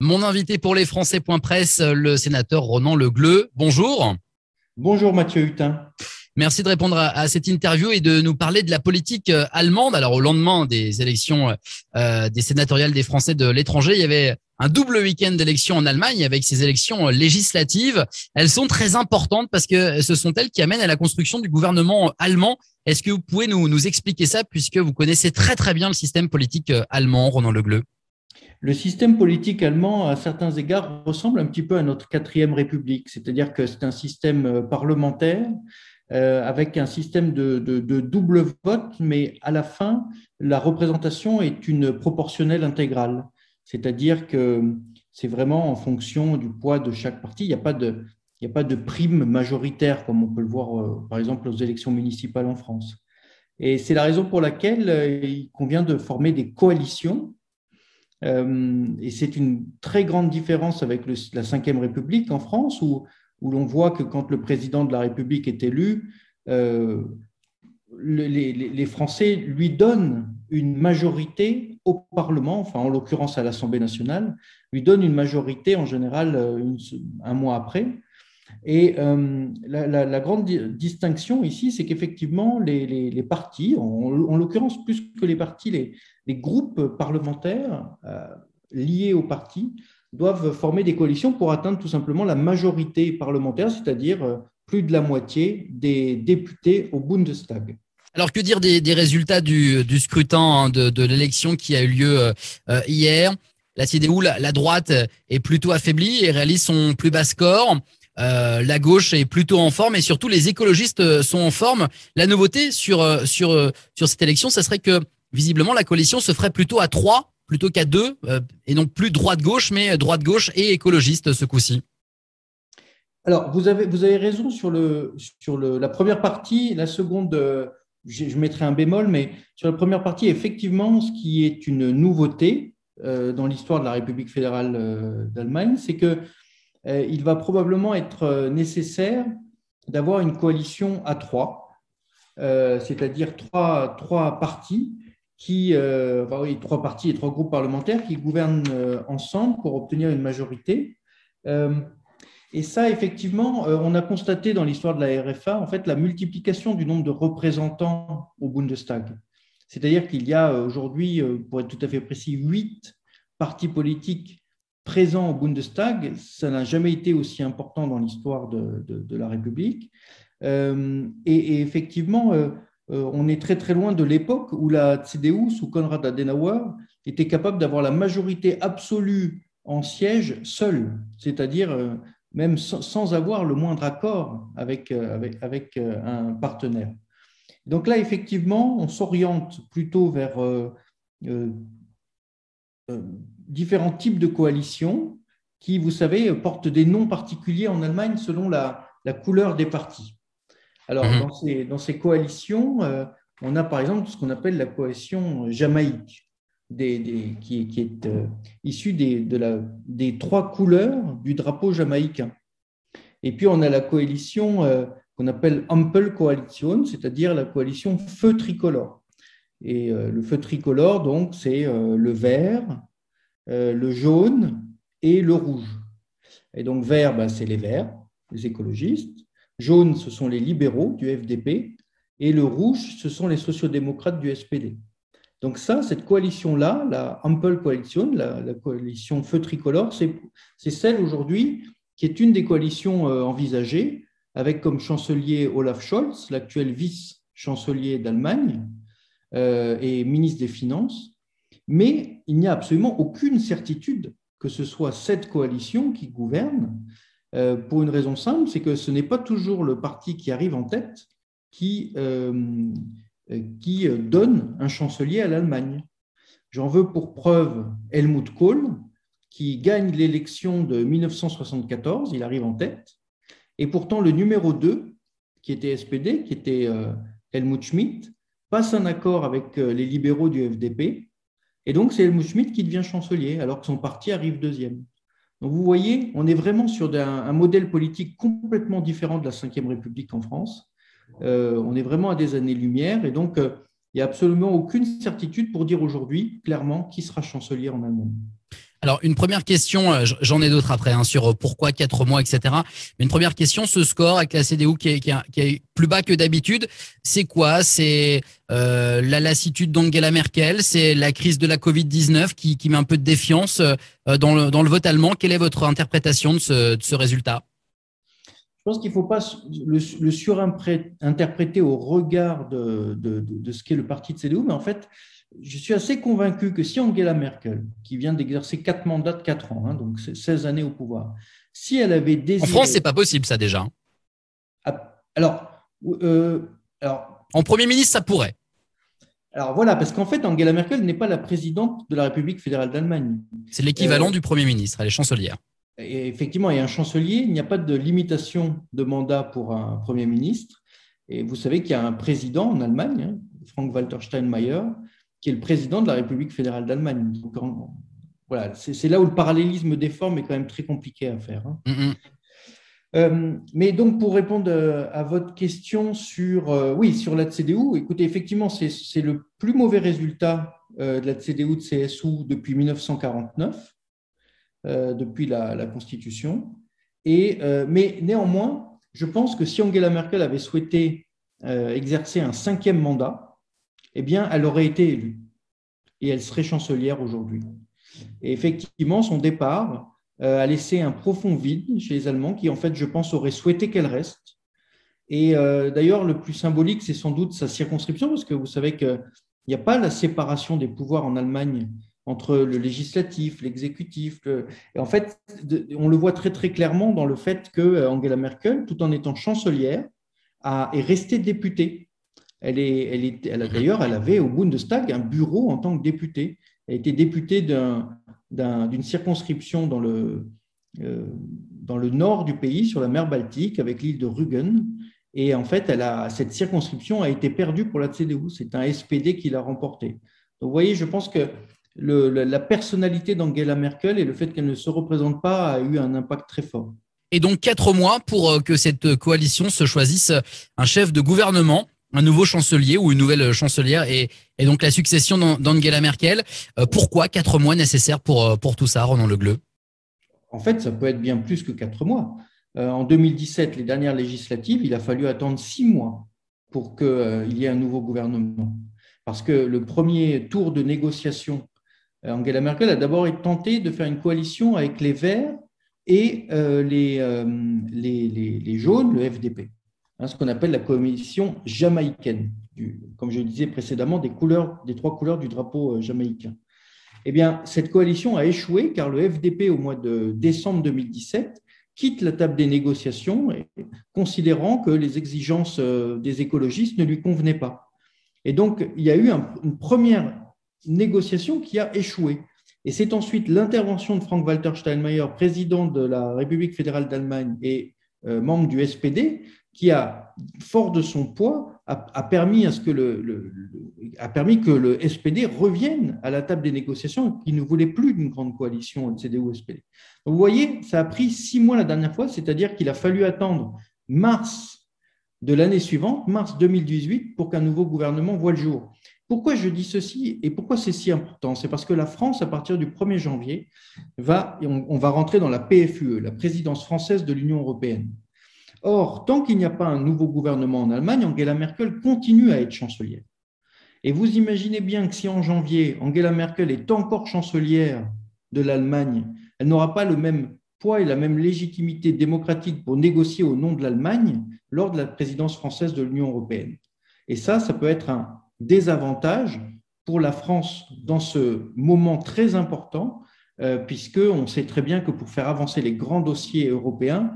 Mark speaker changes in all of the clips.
Speaker 1: Mon invité pour les Français.presse, le sénateur Ronan Le Gleu. Bonjour.
Speaker 2: Bonjour Mathieu Hutin.
Speaker 1: Merci de répondre à, cette interview et de nous parler de la politique euh, allemande. Alors au lendemain des élections euh, des sénatoriales des Français de l'étranger, il y avait un double week-end d'élections en Allemagne avec ces élections législatives. Elles sont très importantes parce que ce sont elles qui amènent à la construction du gouvernement allemand. Est-ce que vous pouvez nous, nous expliquer ça puisque vous connaissez très très bien le système politique euh, allemand, Ronan Le Gleu?
Speaker 2: Le système politique allemand, à certains égards, ressemble un petit peu à notre quatrième république, c'est-à-dire que c'est un système euh, parlementaire euh, avec un système de, double vote, mais à la fin, la représentation est une proportionnelle intégrale, c'est-à-dire que c'est vraiment en fonction du poids de chaque parti. Il n'y a pas de, prime majoritaire comme on peut le voir, euh, par exemple, aux élections municipales en France. Et c'est la raison pour laquelle il convient de former des coalitions et c'est une très grande différence avec la Ve République en France, où, l'on voit que quand le président de la République est élu, euh, les, les, Français lui donnent une majorité au Parlement, enfin en l'occurrence à l'Assemblée nationale, lui donnent une majorité en général euh, un mois après. Et euh, la, grande distinction ici, c'est qu'effectivement, les, partis, en, l'occurrence plus que les partis, les, groupes parlementaires euh, liés aux partis, doivent former des coalitions pour atteindre tout simplement la majorité parlementaire, c'est-à-dire euh, plus de la moitié des députés au Bundestag.
Speaker 1: Alors que dire des, résultats du, scrutin hein, de, l'élection qui a eu lieu hier? La CDU, la, la, droite, est plutôt affaiblie et réalise son plus bas score. Euh, la gauche est plutôt en forme et surtout les écologistes euh, sont en forme. La nouveauté sur euh, sur sur cette élection, ça serait que visiblement la coalition se ferait plutôt à trois plutôt qu'à deux et non plus droite-gauche mais droite-gauche et écologiste ce coup-ci.
Speaker 2: Alors vous avez vous avez raison sur le sur le, la première partie, la seconde je, mettrai un bémol, mais sur la première partie, effectivement, ce qui est une nouveauté dans l'histoire de la République fédérale d'Allemagne, c'est que il va probablement être euh, nécessaire d'avoir une coalition à trois, euh, c'est-à-dire trois, qui, trois partis et trois groupes parlementaires qui gouvernent ensemble pour obtenir une majorité. et ça, effectivement, on a constaté dans l'histoire de la RFA, en fait, la multiplication du nombre de représentants au Bundestag. C'est-à-dire qu'il y a aujourd'hui, pour être tout à fait précis, huit partis politiques présent au Bundestag. Ça n'a jamais été aussi important dans l'histoire de, la République. Euh, et, effectivement, euh, euh, on est très très loin de l'époque où la CDU, sous Konrad Adenauer, était capable d'avoir la majorité absolue en siège seule, c'est-à-dire même sans, avoir le moindre accord avec, avec un partenaire. Donc là, effectivement, on s'oriente plutôt vers différents types de coalitions qui, vous savez, portent des noms particuliers en Allemagne selon la, couleur des partis. Alors, mhm. dans, ces, dans, ces, coalitions, euh, on a par exemple ce qu'on appelle la coalition jamaïque, des, qui, qui, est euh, issue des, de la, des trois couleurs du drapeau jamaïcain. Et puis, on a la coalition euh, qu'on appelle Ampel Coalition, c'est-à-dire la coalition feu tricolore. Et le feu tricolore, donc, c'est le vert, le jaune et le rouge. Et donc vert, ben, c'est les verts, les écologistes. Jaune, ce sont les libéraux du FDP. Et le rouge, ce sont les sociodémocrates du SPD. Donc ça, cette coalition-là, la Ample Coalition, la, coalition feu tricolore, c'est celle aujourd'hui qui est une des coalitions euh, envisagées, avec comme chancelier Olaf Scholz, l'actuel vice-chancelier d'Allemagne euh, et ministre des Finances, mais il n'y a absolument aucune certitude que ce soit cette coalition qui gouverne, euh, pour une raison simple, c'est que ce n'est pas toujours le parti qui arrive en tête qui, euh, qui donne un chancelier à l'Allemagne. J'en veux pour preuve Helmut Kohl, qui gagne l'élection de 1974, il arrive en tête, et pourtant le numéro 2, qui était SPD, qui était euh, Helmut Schmidt, passe un accord avec les libéraux du FDP et donc, c'est Helmut Schmidt qui devient chancelier, alors que son parti arrive deuxième. Donc, vous voyez, on est vraiment sur un, modèle politique complètement différent de la Ve République en France. Euh, on est vraiment à des années-lumière. Et donc, euh, il n'y a absolument aucune certitude pour dire aujourd'hui, clairement, qui sera chancelier en Allemagne.
Speaker 1: Alors, une première question, euh, j'en ai d'autres après, hein, sur euh, pourquoi quatre mois, etc. Mais une première question, ce score avec la CDU qui est, plus bas que d'habitude, c'est quoi? C'est euh, la lassitude d'Angela Merkel, c'est la crise de la Covid-19 qui, qui, met un peu de défiance dans, le, dans le vote allemand. Quelle est votre interprétation de ce, résultat?
Speaker 2: Je pense qu'il ne faut pas le, surinterpréter au regard de, de, de, ce qu'est le parti de CDU, mais en fait, je suis assez convaincu que si Angela Merkel, qui vient d'exercer quatre mandats de quatre ans, hein, donc 16 années au pouvoir, si elle avait désiré...
Speaker 1: En France, c'est pas possible ça déjà.
Speaker 2: Ah, alors, euh, alors...
Speaker 1: En Premier ministre, ça pourrait.
Speaker 2: Alors voilà, parce qu'en fait, Angela Merkel n'est pas la présidente de la République fédérale d'Allemagne.
Speaker 1: C'est l'équivalent euh, du Premier ministre, elle est chancelière
Speaker 2: effectivement, il y a un chancelier, il n'y a pas de limitation de mandat pour un Premier ministre. Et vous savez qu'il y a un président en Allemagne, hein, Frank-Walter Steinmeier, qui est le président de la République fédérale d'Allemagne. Voilà, c'est là où le parallélisme des formes est quand même très compliqué à faire. Hein. Mm-hmm. Euh, mais donc, pour répondre euh, à votre question sur, euh, oui, sur la CDU, écoutez, effectivement, c'est le plus mauvais résultat de la CDU de CSU depuis 1949. Euh, depuis la, Constitution. Et, mais néanmoins, je pense que si Angela Merkel avait souhaité exercer un cinquième mandat, eh bien, elle aurait été élue et elle serait chancelière aujourd'hui. Et effectivement, son départ a laissé un profond vide chez les Allemands qui, en fait, je pense, auraient souhaité qu'elle reste. Et d'ailleurs, le plus symbolique, c'est sans doute sa circonscription, parce que vous savez qu'il n'y a pas la séparation des pouvoirs en Allemagne entre le législatif, l'exécutif. Et en fait, on le voit très très clairement dans le fait que euh, Angela Merkel, tout en étant chancelière, est restée députée. Elle elle d'ailleurs, elle avait au Bundestag un bureau en tant que députée. Elle était députée d'une circonscription dans le, euh, dans le nord du pays, sur la mer Baltique, avec l'île de Rügen. Et en fait, a, cette circonscription a été perdue pour la CDU. C'est un SPD qui l'a remportée. Donc, vous voyez, je pense que la personnalité d'Angela Merkel et le fait qu'elle ne se représente pas a eu un impact très fort.
Speaker 1: Et donc quatre mois pour euh, que cette coalition se choisisse un chef de gouvernement, un nouveau chancelier ou une nouvelle chancelière et, donc la succession d'Angela Merkel. Euh, pourquoi quatre mois nécessaires pour, euh, pour tout ça, Ronan Legleu
Speaker 2: En fait, ça peut être bien plus que quatre mois. En 2017, les dernières législatives, il a fallu attendre six mois pour qu'il y ait un nouveau gouvernement. Parce que le premier tour de négociation euh, Angela Merkel a d'abord tenté de faire une coalition avec les Verts et euh, euh, les, jaunes, le FDP, hein, ce qu'on appelle la coalition jamaïcaine, comme je le disais précédemment, des, couleurs, des trois couleurs du drapeau jamaïcain. Eh bien, cette coalition a échoué car le FDP, au mois de décembre 2017, quitte la table des négociations, considérant que les exigences des écologistes ne lui convenaient pas. Et donc, il y a eu une première négociation qui a échoué. Et c'est ensuite l'intervention de Frank-Walter Steinmeier, président de la République fédérale d'Allemagne et euh, membre du SPD, qui a, fort de son poids, a, permis, que le SPD revienne à la table des négociations, qui ne voulait plus d'une grande coalition CDU-SPD. Vous voyez, ça a pris six mois la dernière fois, c'est-à-dire qu'il a fallu attendre mars de l'année suivante, mars 2018, pour qu'un nouveau gouvernement voit le jour. Pourquoi je dis ceci et pourquoi c'est si important? C'est parce que la France, à partir du 1er janvier, va, on, va rentrer dans la PFUE, la présidence française de l'Union européenne. Or, tant qu'il n'y a pas un nouveau gouvernement en Allemagne, Angela Merkel continue à être chancelière. Et vous imaginez bien que si en janvier, Angela Merkel est encore chancelière de l'Allemagne, elle n'aura pas le même poids et la même légitimité démocratique pour négocier au nom de l'Allemagne lors de la présidence française de l'Union européenne. Et ça, ça peut être un, désavantage pour la France dans ce moment très important, euh, puisqu'on sait très bien que pour faire avancer les grands dossiers européens,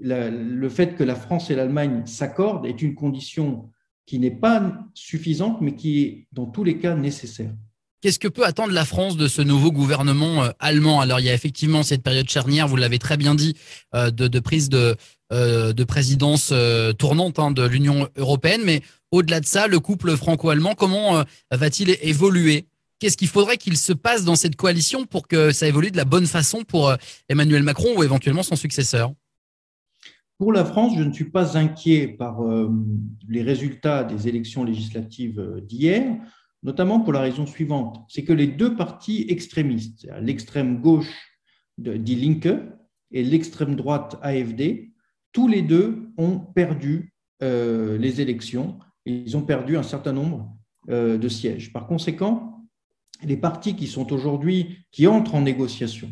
Speaker 2: le fait que la France et l'Allemagne s'accordent est une condition qui n'est pas suffisante, mais qui est dans tous les cas nécessaire.
Speaker 1: Qu'est-ce que peut attendre la France de ce nouveau gouvernement euh, allemand? Alors, il y a effectivement cette période charnière, vous l'avez très bien dit, euh, de, prise de, de présidence tournante hein, de l'Union européenne, mais au-delà de ça, le couple franco-allemand, comment euh, va-t-il évoluer? Qu'est-ce qu'il faudrait qu'il se passe dans cette coalition pour que ça évolue de la bonne façon pour euh, Emmanuel Macron ou éventuellement son successeur?
Speaker 2: Pour la France, je ne suis pas inquiet par euh, les résultats des élections législatives d'hier. notamment pour la raison suivante, c'est que les deux partis extrémistes, l'extrême gauche dit Linke et l'extrême droite AFD, tous les deux ont perdu euh, les élections. Ils ont perdu un certain nombre euh, de sièges. Par conséquent, les partis qui sont aujourd'hui, qui entrent en négociation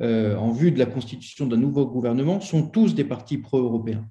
Speaker 2: euh, en vue de la constitution d'un nouveau gouvernement, sont tous des partis pro-européens.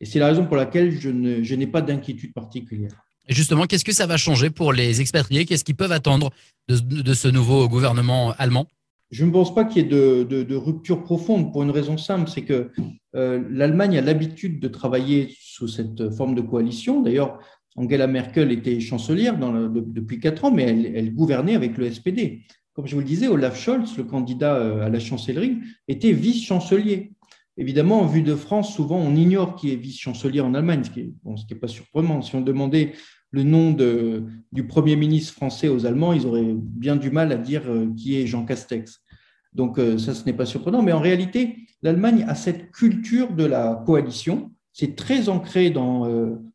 Speaker 2: Et c'est la raison pour laquelle je n'ai pas d'inquiétude particulière.
Speaker 1: Et justement, qu'est-ce que ça va changer pour les expatriés? Qu'est-ce qu'ils peuvent attendre de, ce nouveau gouvernement allemand?
Speaker 2: Je ne pense pas qu'il y ait de, rupture profonde pour une raison simple, c'est que euh, l'Allemagne a l'habitude de travailler sous cette forme de coalition. D'ailleurs, Angela Merkel était chancelière depuis quatre ans, mais elle, gouvernait avec le SPD. Comme je vous le disais, Olaf Scholz, le candidat euh, à la chancellerie, était vice-chancelier. Évidemment, en vue de France, souvent on ignore qui est vice-chancelier en Allemagne, ce qui n'est pas surprenant. Si on demandait le nom du Premier ministre français aux Allemands, ils auraient bien du mal à dire euh, qui est Jean Castex. Donc euh, ça, ce n'est pas surprenant. Mais en réalité, l'Allemagne a cette culture de la coalition. C'est très ancré dans,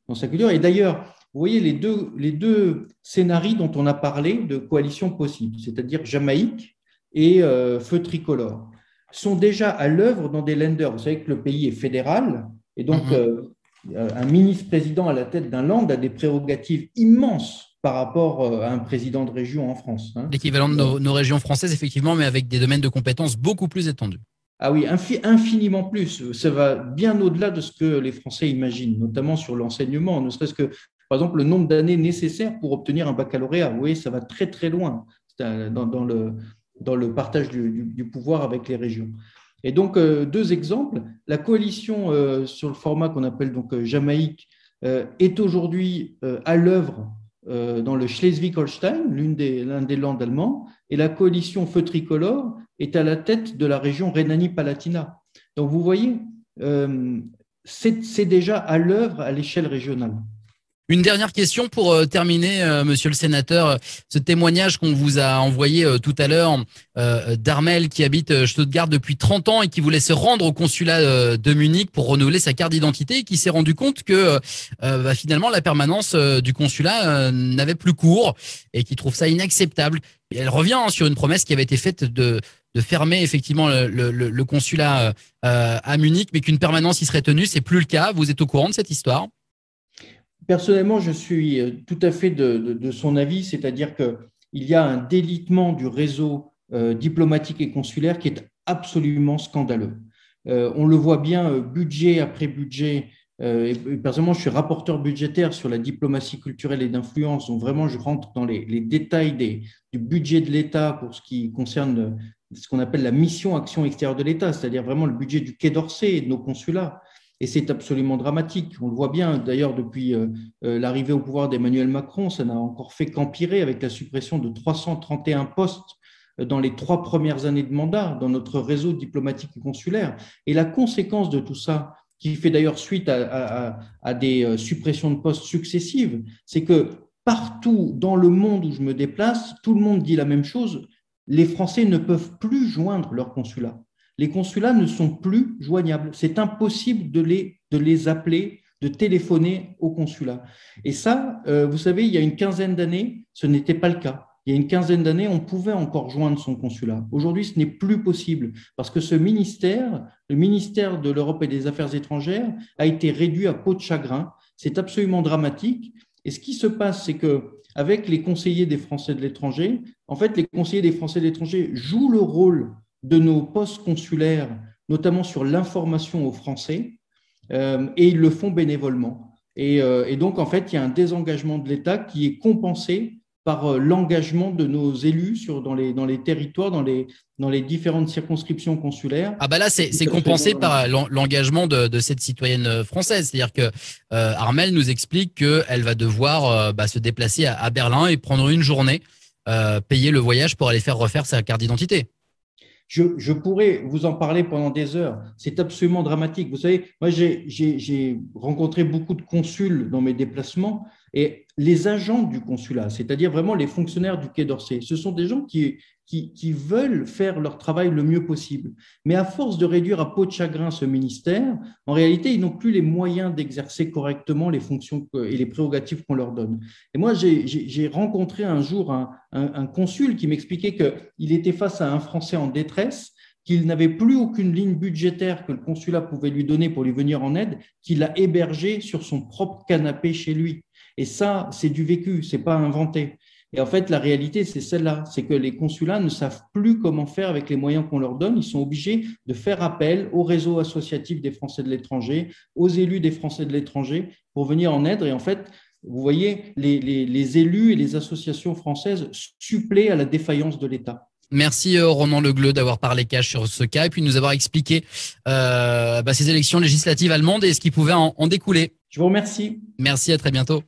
Speaker 2: dans sa culture. Et d'ailleurs, vous voyez les deux, les deux scénarios dont on a parlé de coalition possible, c'est-à-dire Jamaïque et Feu tricolore, sont déjà à l'œuvre dans des lenders. Vous savez que le pays est fédéral et donc mm-hmm. Euh, un ministre-président à la tête d'un land a des prérogatives immenses par rapport euh, à un président de région en France.
Speaker 1: Hein. L'équivalent de nos, régions françaises, effectivement, mais avec des domaines de compétences beaucoup plus étendus.
Speaker 2: Ah oui, infiniment plus. Ça va bien au-delà de ce que les Français imaginent, notamment sur l'enseignement, ne serait-ce que, par exemple, le nombre d'années nécessaires pour obtenir un baccalauréat. Vous voyez, ça va très très loin dans, le, dans le partage du pouvoir avec les régions. Et donc, euh, deux exemples. La coalition euh, sur le format qu'on appelle donc euh, Jamaïque est aujourd'hui à l'œuvre dans le Schleswig-Holstein, l'un des, des landes allemands, et la coalition Feu Tricolore est à la tête de la région Rhénanie-Palatinat. Donc, vous voyez, c'est déjà à l'œuvre à l'échelle régionale.
Speaker 1: Une dernière question pour euh, terminer, euh, monsieur le sénateur. Ce témoignage qu'on vous a envoyé euh, tout à l'heure d'Armel qui habite Stuttgart depuis 30 ans et qui voulait se rendre au consulat de Munich pour renouveler sa carte d'identité et qui s'est rendu compte que bah, finalement la permanence du consulat n'avait plus cours et qui trouve ça inacceptable. Elle revient hein, sur une promesse qui avait été faite de, de fermer effectivement le, le, le consulat à Munich, mais qu'une permanence y serait tenue. C'est plus le cas. Vous êtes au courant de cette histoire?
Speaker 2: Personnellement, je suis euh, tout à fait de, son avis, c'est-à-dire qu'il y a un délitement du réseau euh, diplomatique et consulaire qui est absolument scandaleux. Euh, on le voit bien, budget après budget. personnellement, je suis rapporteur budgétaire sur la diplomatie culturelle et d'influence, donc vraiment, je rentre dans les, détails du budget de l'État pour ce qui concerne ce qu'on appelle la mission action extérieure de l'État, c'est-à-dire vraiment le budget du Quai d'Orsay et de nos consulats. Et c'est absolument dramatique. On le voit bien, d'ailleurs, depuis euh, euh, l'arrivée au pouvoir d'Emmanuel Macron, ça n'a encore fait qu'empirer avec la suppression de 331 postes euh, dans les trois premières années de mandat dans notre réseau diplomatique et consulaire. Et la conséquence de tout ça, qui fait d'ailleurs suite à, à, des suppressions de postes successives, c'est que partout dans le monde où je me déplace, tout le monde dit la même chose. Les Français ne peuvent plus joindre leur consulat les consulats ne sont plus joignables. C'est impossible de les, appeler, de téléphoner au consulat. Et ça, euh, vous savez, il y a une quinzaine d'années, ce n'était pas le cas. Il y a une quinzaine d'années, on pouvait encore joindre son consulat. Aujourd'hui, ce n'est plus possible parce que ce ministère, le ministère de l'Europe et des Affaires étrangères, a été réduit à peau de chagrin. C'est absolument dramatique. Et ce qui se passe, c'est que avec les conseillers des Français de l'étranger, en fait, les conseillers des Français de l'étranger jouent le rôle de nos postes consulaires, notamment sur l'information aux Français, euh, et ils le font bénévolement. Euh, et, donc, en fait, il y a un désengagement de l'État qui est compensé par euh, l'engagement de nos élus sur, dans, les, dans les territoires, dans les, dans les différentes circonscriptions consulaires.
Speaker 1: Ah bah là, c'est compensé par l'engagement de, cette citoyenne française. C'est-à-dire que Armel nous explique qu'elle va devoir bah, se déplacer à, Berlin et prendre une journée, payer le voyage pour aller faire refaire sa carte d'identité.
Speaker 2: Je, pourrais vous en parler pendant des heures. C'est absolument dramatique. Vous savez, moi, j'ai rencontré beaucoup de consuls dans mes déplacements Et les agents du consulat, c'est-à-dire vraiment les fonctionnaires du Quai d'Orsay, ce sont des gens qui, veulent faire leur travail le mieux possible. Mais à force de réduire à peau de chagrin ce ministère, en réalité, ils n'ont plus les moyens d'exercer correctement les fonctions et les prérogatives qu'on leur donne. Et moi, j'ai rencontré un jour un, un consul qui m'expliquait qu'il était face à un Français en détresse qu'il n'avait plus aucune ligne budgétaire que le consulat pouvait lui donner pour lui venir en aide, qu'il a hébergé sur son propre canapé chez lui. Et ça, c'est du vécu, c'est pas inventé. Et en fait, la réalité, c'est celle-là, c'est que les consulats ne savent plus comment faire avec les moyens qu'on leur donne. Ils sont obligés de faire appel au réseau associatif des Français de l'étranger, aux élus des Français de l'étranger pour venir en aide. Et en fait, vous voyez, les, les élus et les associations françaises suppléent à la défaillance de l'État.
Speaker 1: Merci euh, Ronan Legleux d'avoir parlé cash sur ce cas et puis de nous avoir expliqué euh, bah, ces élections législatives allemandes et ce qui pouvait en, en découler.
Speaker 2: Je vous remercie.
Speaker 1: Merci, à très bientôt.